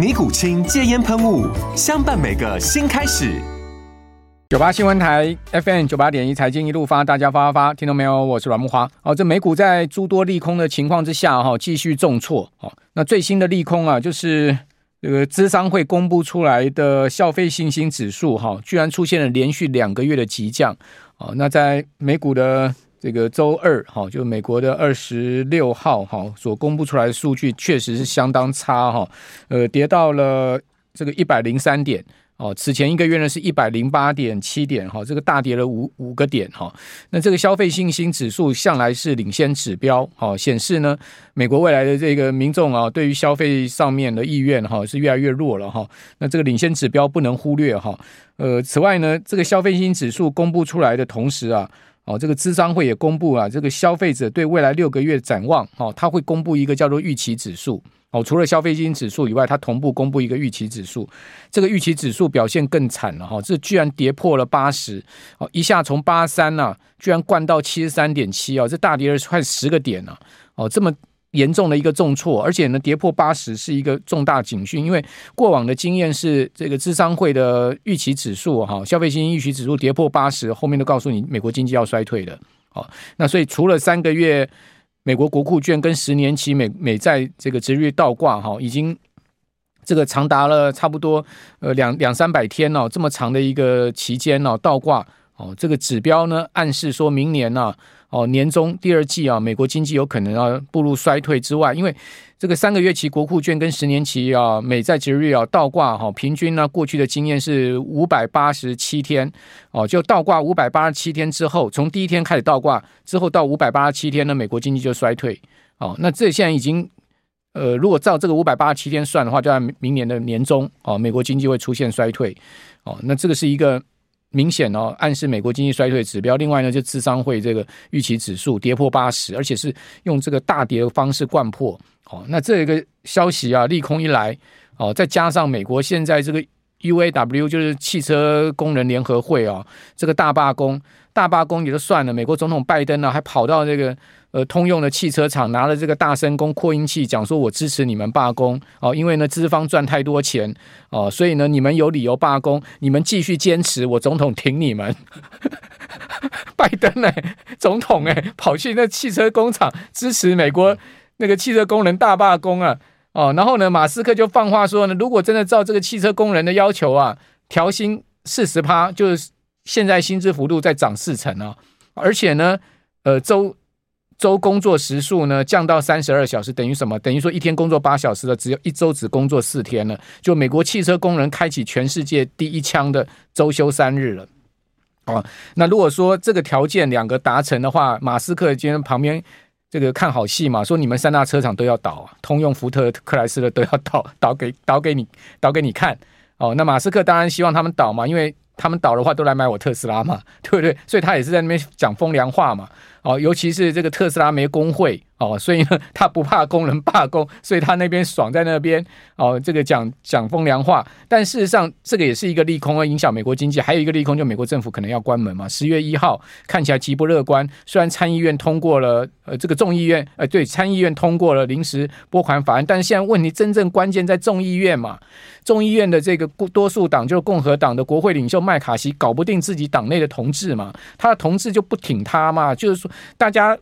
尼古清戒烟喷雾，相伴每个新开始。九八新闻台 FM 九八点一财经一路发，大家发发发，听到没有？我是阮木华。哦，这美股在诸多利空的情况之下，哈，继续重挫。哦，那最新的利空啊，就是这个资商会公布出来的消费信心指数，哈，居然出现了连续两个月的急降。哦，那在美股的。这个周二，哈，就美国的二十六号，哈，所公布出来的数据确实是相当差，哈，呃，跌到了这个一百零三点，哦，此前一个月呢是一百零八点七点，哈，这个大跌了五五个点，哈，那这个消费信心指数向来是领先指标，哈，显示呢，美国未来的这个民众啊，对于消费上面的意愿，哈，是越来越弱了，哈，那这个领先指标不能忽略，哈，呃，此外呢，这个消费信心指数公布出来的同时啊。哦，这个资商会也公布了这个消费者对未来六个月展望。哦，他会公布一个叫做预期指数。哦，除了消费信心指数以外，他同步公布一个预期指数。这个预期指数表现更惨了哈，这居然跌破了八十。哦，一下从八三呐，居然灌到七十三点七啊，这大跌了快十个点啊。哦，这么。严重的一个重挫，而且呢，跌破八十是一个重大警讯，因为过往的经验是这个资商会的预期指数哈，消费信心预期指数跌破八十，后面都告诉你美国经济要衰退的。好，那所以除了三个月美国国库券跟十年期美美债这个殖利率倒挂哈，已经这个长达了差不多呃两两三百天哦，这么长的一个期间哦倒挂哦，这个指标呢暗示说明年呢。哦，年中第二季啊，美国经济有可能要步入衰退之外，因为这个三个月期国库券跟十年期啊美债殖利率啊倒挂哈，平均呢过去的经验是五百八十七天哦，就倒挂五百八十七天之后，从第一天开始倒挂之后到五百八十七天呢，美国经济就衰退哦。那这现在已经呃，如果照这个五百八十七天算的话，就在明年的年中哦，美国经济会出现衰退哦。那这个是一个。明显哦，暗示美国经济衰退指标。另外呢，就智商会这个预期指数跌破八十，而且是用这个大跌的方式灌破。哦，那这个消息啊，利空一来，哦，再加上美国现在这个 UAW 就是汽车工人联合会啊，这个大罢工，大罢工也就算了，美国总统拜登呢还跑到这个。呃，通用的汽车厂拿了这个大声公扩音器，讲说我支持你们罢工。哦，因为呢资方赚太多钱。哦，所以呢你们有理由罢工，你们继续坚持，我总统挺你们。拜登呢，总统哎，跑去那汽车工厂支持美国那个汽车工人大罢工啊。哦，然后呢马斯克就放话说呢，如果真的照这个汽车工人的要求啊，调薪四十趴，就是现在薪资幅度再涨四成啊，而且呢呃周。周工作时数呢降到三十二小时，等于什么？等于说一天工作八小时了，只有一周只工作四天了。就美国汽车工人开启全世界第一枪的周休三日了。哦，那如果说这个条件两个达成的话，马斯克今天旁边这个看好戏嘛，说你们三大车厂都要倒，通用、福特、克莱斯勒都要倒，倒给倒给你，倒给你看。哦，那马斯克当然希望他们倒嘛，因为他们倒的话都来买我特斯拉嘛，对不对？所以他也是在那边讲风凉话嘛。哦，尤其是这个特斯拉没工会哦，所以呢，他不怕工人罢工，所以他那边爽在那边哦，这个讲讲风凉话。但事实上，这个也是一个利空啊，影响美国经济。还有一个利空，就美国政府可能要关门嘛。十月一号看起来极不乐观，虽然参议院通过了，呃，这个众议院，呃，对，参议院通过了临时拨款法案，但是现在问题真正关键在众议院嘛。众议院的这个多数党就是共和党的国会领袖麦卡锡搞不定自己党内的同志嘛，他的同志就不挺他嘛，就是说大家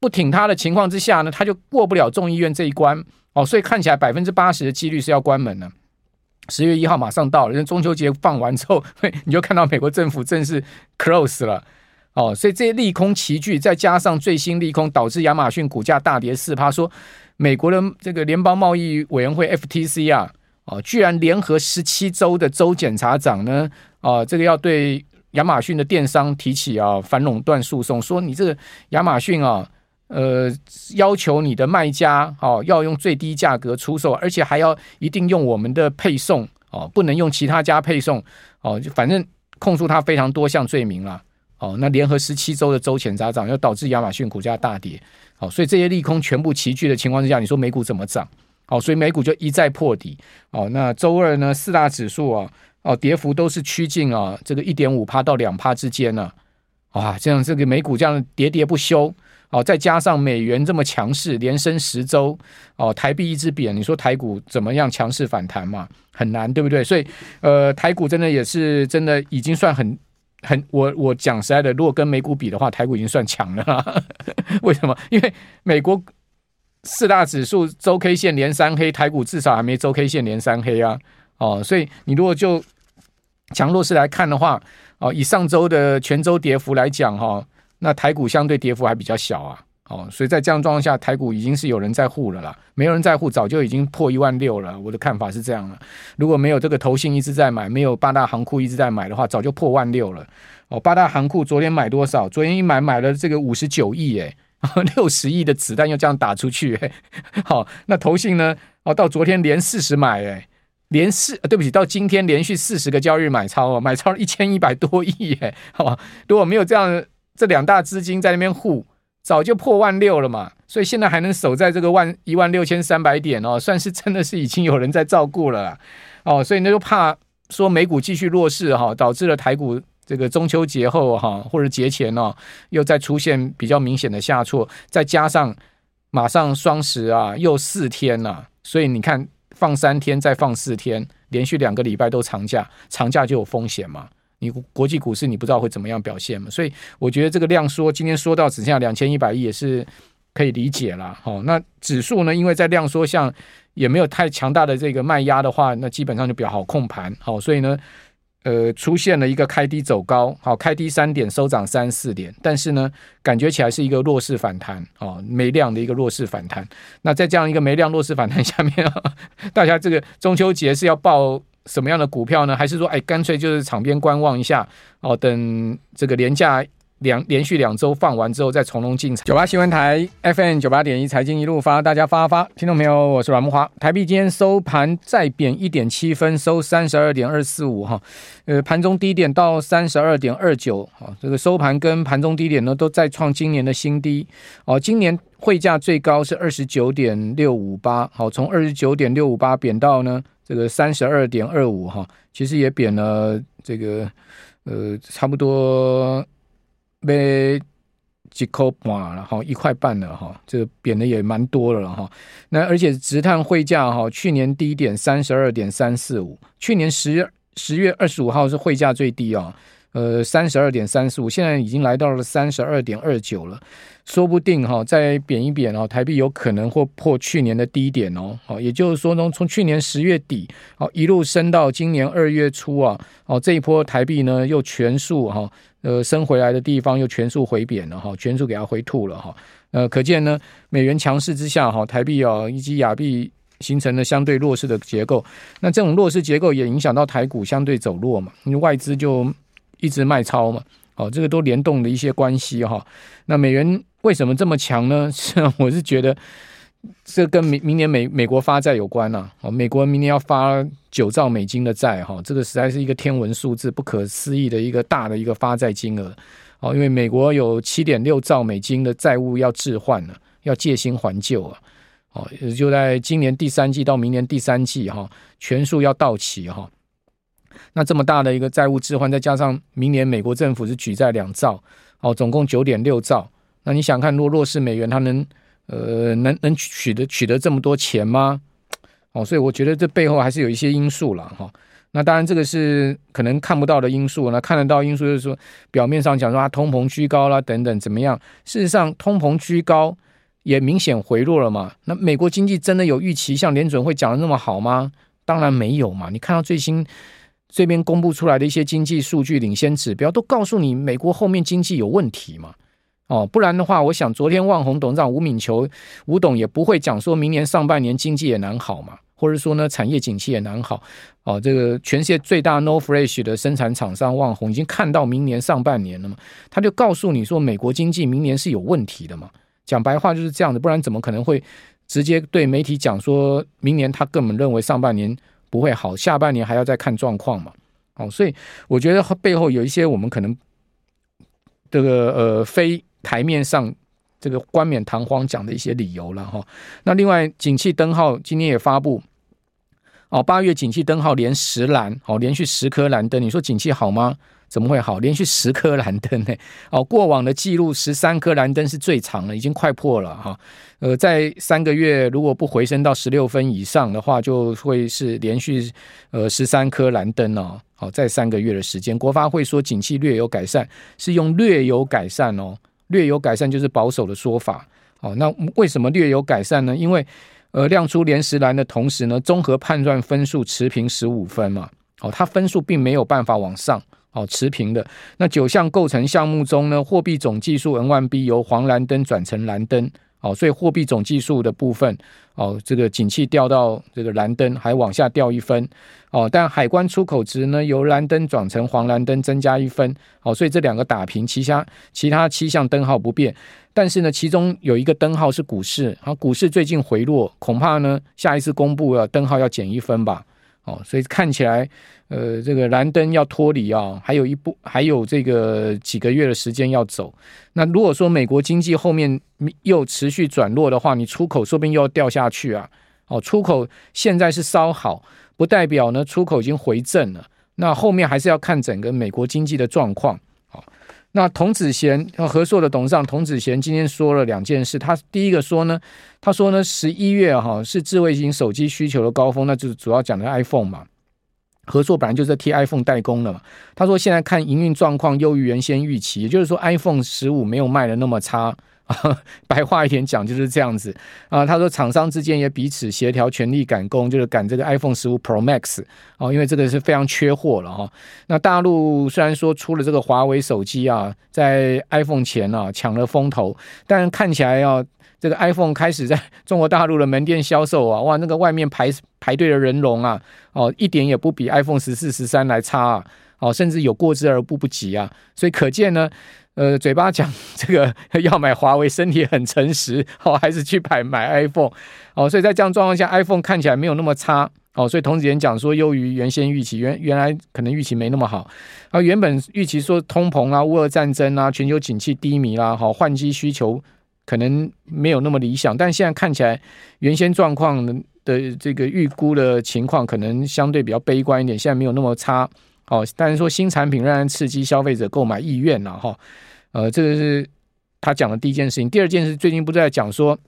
不挺他的情况之下呢，他就过不了众议院这一关哦，所以看起来百分之八十的几率是要关门了。十月一号马上到了，中秋节放完之后，你就看到美国政府正式 close 了。哦，所以这些利空齐聚，再加上最新利空，导致亚马逊股价大跌四趴。说美国的这个联邦贸易委员会 FTC 啊，哦，居然联合十七州的州检察长呢，哦，这个要对亚马逊的电商提起啊反垄断诉讼，说你这个亚马逊啊，呃，要求你的卖家哦要用最低价格出售，而且还要一定用我们的配送哦，不能用其他家配送哦，就反正控诉他非常多项罪名了。哦，那联合十七州的州检察长，要导致亚马逊股价大跌。好，所以这些利空全部齐聚的情况之下，你说美股怎么涨？好，所以美股就一再破底。哦，那周二呢，四大指数啊，哦，跌幅都是趋近啊，这个一点五趴到两趴之间呢。哇，这样这个美股这样跌跌不休。哦，再加上美元这么强势，连升十周。哦，台币一直贬，你说台股怎么样强势反弹嘛？很难，对不对？所以，呃，台股真的也是真的已经算很。很，我我讲实在的，如果跟美股比的话，台股已经算强了啦。为什么？因为美国四大指数周 K 线连三黑，台股至少还没周 K 线连三黑啊。哦，所以你如果就强弱势来看的话，哦，以上周的全周跌幅来讲，哈，那台股相对跌幅还比较小啊。哦，所以在这样状况下，台股已经是有人在护了啦，没有人在护，早就已经破一万六了。我的看法是这样了，如果没有这个投信一直在买，没有八大行库一直在买的话，早就破万六了。哦，八大行库昨天买多少？昨天一买买了这个五十九亿，哎，六十亿的子弹又这样打出去，哎，好，那投信呢？哦，到昨天连四十买，哎，连四，对不起，到今天连续四十个交易日买超哦，买超了一千一百多亿，哎，好吧，如果没有这样这两大资金在那边护。早就破万六了嘛，所以现在还能守在这个万一万六千三百点哦，算是真的是已经有人在照顾了啦哦，所以那就怕说美股继续弱势哈，导致了台股这个中秋节后哈或者节前哦，又再出现比较明显的下挫，再加上马上双十啊又四天了，所以你看放三天再放四天，连续两个礼拜都长假，长假就有风险嘛。你国际股市你不知道会怎么样表现嘛？所以我觉得这个量缩，今天缩到只剩下两千一百亿也是可以理解了。好，那指数呢？因为在量缩下也没有太强大的这个卖压的话，那基本上就比较好控盘。好，所以呢，呃，出现了一个开低走高，好，开低三点，收涨三四点，但是呢，感觉起来是一个弱势反弹，哦，没量的一个弱势反弹。那在这样一个没量弱势反弹 下面，大家这个中秋节是要报什么样的股票呢？还是说，哎，干脆就是场边观望一下哦，等这个廉价两连续两周放完之后再从容进场。九八新闻台 FM 九八点一财经一路发，大家发发，听到没有？我是阮慕驊。台币今天收盘再贬一点七分，收三十二点二四五哈。呃，盘中低点到三十二点二九，哈，这个收盘跟盘中低点呢都再创今年的新低。哦，今年汇价最高是二十九点六五八，好，从二十九点六五八贬到呢。这个三十二点二五哈，其实也贬了这个呃，差不多被几扣半了哈，一块半了哈，这贬的也蛮多了哈。那而且直碳汇价哈，去年低点三十二点三四五，去年十十月二十五号是汇价最低啊。呃，三十二点三十五，现在已经来到了三十二点二九了，说不定哈、再贬一贬哦，台币有可能会破去年的低点哦。好，也就是说呢，从去年十月底哦一路升到今年二月初啊，哦这一波台币呢又全数哈呃升回来的地方又全数回贬了哈，全数给它回吐了哈。呃，可见呢美元强势之下哈，台币啊以及亚币形成了相对弱势的结构。那这种弱势结构也影响到台股相对走弱嘛，因为外资就。一直卖超嘛，哦，这个都联动的一些关系哈。那美元为什么这么强呢？是我是觉得这跟明明年美美国发债有关呐。哦，美国明年要发九兆美金的债哈，这个实在是一个天文数字，不可思议的一个大的一个发债金额。哦，因为美国有七点六兆美金的债务要置换了，要借新还旧啊。哦，就在今年第三季到明年第三季哈，全数要到期哈。那这么大的一个债务置换，再加上明年美国政府是举债两兆，哦，总共九点六兆。那你想看，若弱势美元，它能呃能能取得取得这么多钱吗？哦，所以我觉得这背后还是有一些因素了哈。那当然这个是可能看不到的因素，那看得到因素就是说，表面上讲说啊通膨居高啦等等怎么样，事实上通膨居高也明显回落了嘛。那美国经济真的有预期像联准会讲的那么好吗？当然没有嘛。你看到最新这边公布出来的一些经济数据领先指标，都告诉你美国后面经济有问题嘛。哦，不然的话，我想昨天旺宏董事长吴敏球吴董也不会讲说明年上半年经济也难好嘛，或者说呢产业景气也难好。哦，这个全世界最大 No Flash 的生产厂商旺宏已经看到明年上半年了嘛，他就告诉你说美国经济明年是有问题的嘛。讲白话就是这样的，不然怎么可能会直接对媒体讲说明年他根本认为上半年不会好，下半年还要再看状况嘛。哦，所以我觉得背后有一些我们可能这个呃非。台面上这个冠冕堂皇讲的一些理由了哈，那另外景气灯号今天也发布哦，八月景气灯号连十蓝哦，连续十颗蓝灯，你说景气好吗？怎么会好？连续十颗蓝灯呢？哦，过往的记录十三颗蓝灯是最长了，已经快破了哈。呃，在三个月如果不回升到十六分以上的话，就会是连续呃十三颗蓝灯哦。好，在三个月的时间，国发会说景气略有改善，是用略有改善哦。略有改善就是保守的说法，哦，那为什么略有改善呢？因为，呃，亮出连十蓝的同时呢，综合判断分数持平十五分嘛，哦，它分数并没有办法往上，哦，持平的。那九项构成项目中呢，货币总计数 N1B 由黄蓝灯转成蓝灯。哦，所以货币总计数的部分，哦，这个景气掉到这个蓝灯，还往下掉一分。哦，但海关出口值呢，由蓝灯转成黄蓝灯，增加一分。哦，所以这两个打平，其他其他七项灯号不变。但是呢，其中有一个灯号是股市，啊，股市最近回落，恐怕呢，下一次公布啊，灯号要减一分吧。哦，所以看起来，呃，这个蓝灯要脱离啊，还有一步，还有这个几个月的时间要走。那如果说美国经济后面又持续转弱的话，你出口说不定又要掉下去啊。哦，出口现在是稍好，不代表呢出口已经回正了。那后面还是要看整个美国经济的状况。那童子贤和硕的董事长童子贤今天说了两件事，他第一个说呢，他说呢，十一月哈是智慧型手机需求的高峰，那就是主要讲的 iPhone 嘛。合作本来就是在替 iPhone 代工的嘛。他说现在看营运状况优于原先预期，也就是说 iPhone 十五没有卖的那么差。白话一点讲就是这样子啊，他说厂商之间也彼此协调，全力赶工，就是赶这个 iPhone 十五 Pro Max 哦，因为这个是非常缺货了哈。那大陆虽然说出了这个华为手机啊，在 iPhone 前啊抢了风头，但看起来啊，这个 iPhone 开始在中国大陆的门店销售啊，哇，那个外面排排队的人龙啊，哦，一点也不比 iPhone 十四、十三来差啊，哦，甚至有过之而不不及啊，所以可见呢。呃，嘴巴讲这个要买华为，身体很诚实，哦，还是去买买 iPhone，哦，所以在这样状况下，iPhone 看起来没有那么差，哦，所以童子贤讲说优于原先预期，原原来可能预期没那么好，啊，原本预期说通膨啊、乌俄战争啊、全球景气低迷啦，好，换机需求可能没有那么理想，但现在看起来原先状况的这个预估的情况可能相对比较悲观一点，现在没有那么差。哦，但是说新产品仍然刺激消费者购买意愿了哈，呃，这个是他讲的第一件事情。第二件事，最近不是在讲说，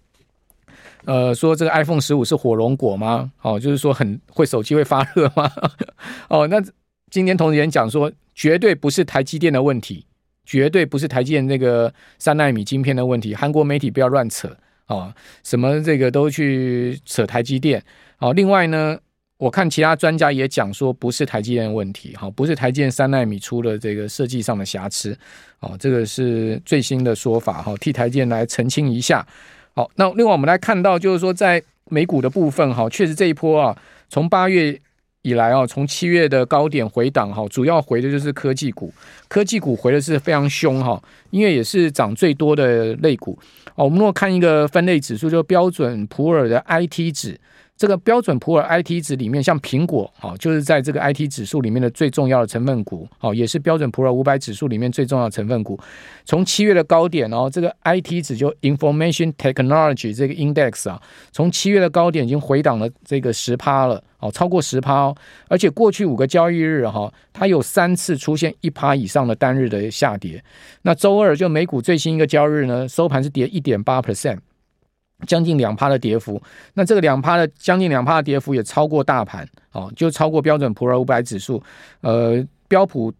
呃，说这个 iPhone 十五是火龙果吗？哦，就是说很会手机会发热吗？哦，那今天童子贤讲说，绝对不是台积电的问题，绝对不是台积电那个三纳米晶片的问题。韩国媒体不要乱扯哦，什么这个都去扯台积电。哦，另外呢。我看其他专家也讲说，不是台积电的问题，哈，不是台积电三奈米出了这个设计上的瑕疵，哦，这个是最新的说法，哈，替台积电来澄清一下。好，那另外我们来看到，就是说在美股的部分，哈，确实这一波啊，从八月以来啊，从七月的高点回档，哈，主要回的就是科技股，科技股回的是非常凶，哈，因为也是涨最多的类股。哦，我们如果看一个分类指数，就标准普尔的 IT 指。这个标准普尔 IT 指里面，像苹果，哈，就是在这个 IT 指数里面的最重要的成分股，哦，也是标准普尔五百指数里面最重要的成分股。从七月的高点哦，这个 IT 指就 Information Technology 这个 Index 啊，从七月的高点已经回档了这个十趴了，哦，超过十趴哦，而且过去五个交易日哈，它有三次出现一趴以上的单日的下跌。那周二就美股最新一个交易日呢，收盘是跌一点八 percent。将近两趴的跌幅，那这个两趴的将近两趴的跌幅也超过大盘哦，就超过标准普尔五百指数。呃，标普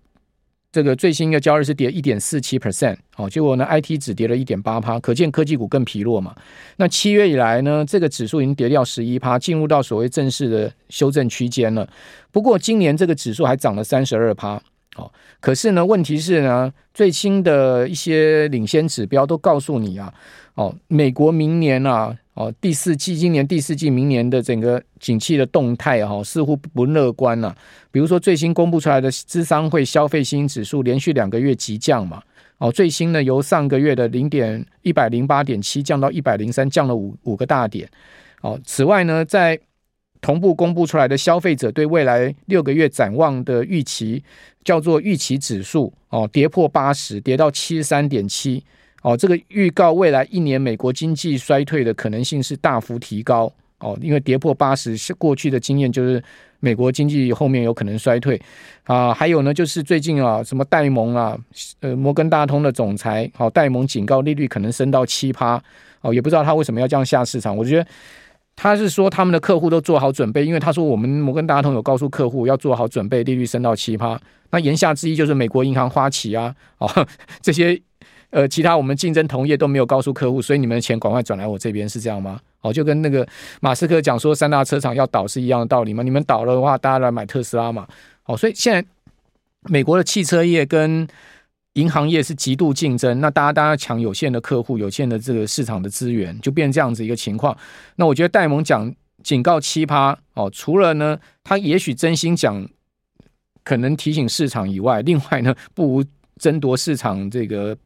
这个最新的交易是跌一点四七 percent，哦，结果呢，IT 只跌了一点八趴，可见科技股更疲弱嘛。那七月以来呢，这个指数已经跌掉十一趴，进入到所谓正式的修正区间了。不过今年这个指数还涨了三十二趴，哦，可是呢，问题是呢，最新的一些领先指标都告诉你啊，哦，美国明年啊。哦，第四季，今年第四季，明年的整个景气的动态哈、哦，似乎不乐观了、啊。比如说最新公布出来的资商会消费信心指数连续两个月急降嘛，哦，最新呢由上个月的零点一百零八点七降到一百零三，降了五五个大点。哦，此外呢，在同步公布出来的消费者对未来六个月展望的预期，叫做预期指数，哦，跌破八十，跌到七十三点七。哦，这个预告未来一年美国经济衰退的可能性是大幅提高哦，因为跌破八十是过去的经验，就是美国经济后面有可能衰退啊。还有呢，就是最近啊，什么戴蒙啊，呃，摩根大通的总裁好，戴蒙警告利率可能升到七趴哦，也不知道他为什么要这样吓市场。我觉得他是说他们的客户都做好准备，因为他说我们摩根大通有告诉客户要做好准备，利率升到七趴。那言下之意就是美国银行、花旗啊，哦，这些。呃，其他我们竞争同业都没有告诉客户，所以你们的钱赶快转来我这边，是这样吗？哦，就跟那个马斯克讲说三大车厂要倒是一样的道理吗？你们倒了的话，大家来买特斯拉嘛？哦，所以现在美国的汽车业跟银行业是极度竞争，那大家大家抢有限的客户、有限的这个市场的资源，就变这样子一个情况。那我觉得戴蒙讲警告奇葩哦，除了呢，他也许真心讲，可能提醒市场以外，另外呢，不如。争夺市场这个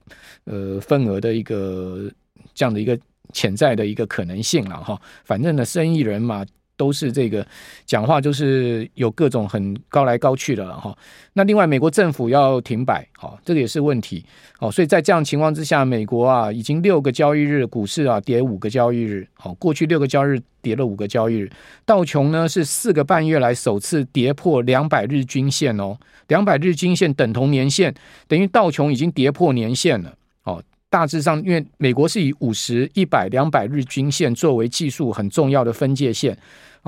呃份额的一个这样的一个潜在的一个可能性了哈，反正呢，生意人嘛。都是这个讲话，就是有各种很高来高去的了哈。那另外，美国政府要停摆，好，这个也是问题。好，所以在这样情况之下，美国啊，已经六个交易日股市啊跌五个交易日，好，过去六个交易日跌了五个交易日。道琼呢是四个半月来首次跌破两百日均线哦，两百日均线等同年线，等于道琼已经跌破年线了。哦，大致上，因为美国是以五十、一百、两百日均线作为技术很重要的分界线。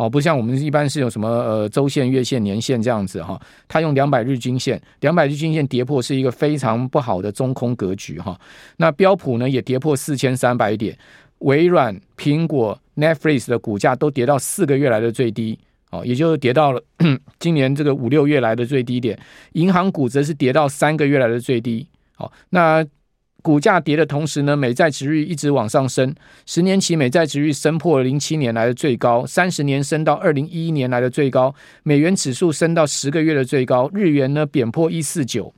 哦，不像我们一般是有什么呃周线、月线、年线这样子哈，它用两百日均线，两百日均线跌破是一个非常不好的中空格局哈。那标普呢也跌破四千三百点，微软、苹果、Netflix 的股价都跌到四个月来的最低，哦，也就是跌到了今年这个五六月来的最低点。银行股则是跌到三个月来的最低，好，那。股价跌的同时呢，美债殖率一直往上升，十年期美债殖率升破了零七年来的最高，三十年升到二零一一年来的最高，美元指数升到十个月的最高，日元呢贬破一四九，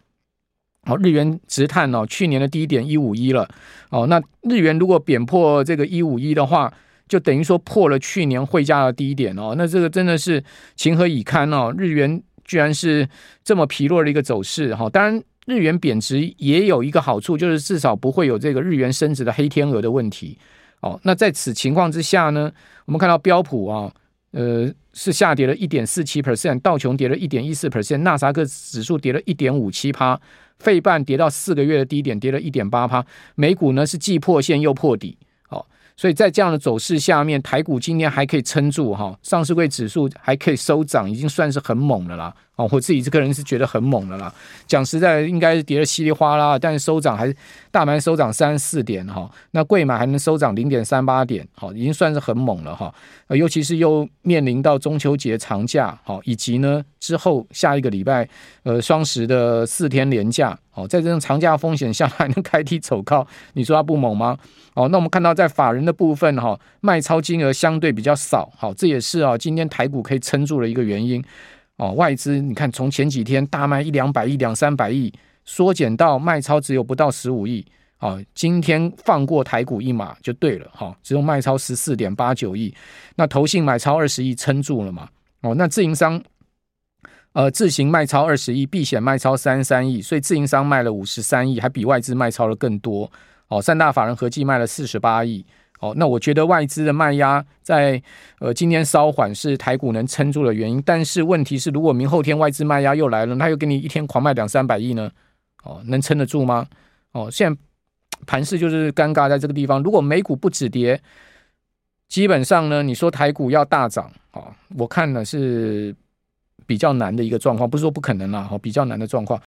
好，日元直探哦，去年的低点一五一了，哦，那日元如果贬破这个一五一的话，就等于说破了去年汇价的低点哦，那这个真的是情何以堪哦，日元居然是这么疲弱的一个走势。哈，当然。日元贬值也有一个好处，就是至少不会有这个日元升值的黑天鹅的问题。哦，那在此情况之下呢，我们看到标普啊，呃，是下跌了一点四七 percent，道琼跌了一点一四 percent，纳萨克指数跌了一点五七趴，费半跌到四个月的低点，跌了一点八趴，美股呢是既破线又破底。哦，所以在这样的走势下面，台股今天还可以撑住哈，上市柜指数还可以收涨，已经算是很猛了啦。哦，我自己这个人是觉得很猛的啦。讲实在，应该是跌得稀里哗啦，但是收涨还是大盘收涨三十四点哈。那贵买还能收涨零点三八点，好，已经算是很猛了哈。尤其是又面临到中秋节长假，好，以及呢之后下一个礼拜呃双十的四天连假，好，在这种长假风险下还能开低走高，你说它不猛吗？哦，那我们看到在法人的部分哈，卖超金额相对比较少，好，这也是啊今天台股可以撑住的一个原因。哦，外资你看，从前几天大卖一两百亿、两三百亿，缩减到卖超只有不到十五亿。哦，今天放过台股一马就对了。哈、哦，只有卖超十四点八九亿，那投信买超二十亿撑住了嘛？哦，那自营商呃自行卖超二十亿，避险卖超三三亿，所以自营商卖了五十三亿，还比外资卖超了更多。哦，三大法人合计卖了四十八亿。哦，那我觉得外资的卖压在呃今天稍缓是台股能撑住的原因，但是问题是，如果明后天外资卖压又来了，他又给你一天狂卖两三百亿呢？哦，能撑得住吗？哦，现在盘势就是尴尬在这个地方。如果美股不止跌，基本上呢，你说台股要大涨，哦，我看呢是比较难的一个状况，不是说不可能啦，哦，比较难的状况。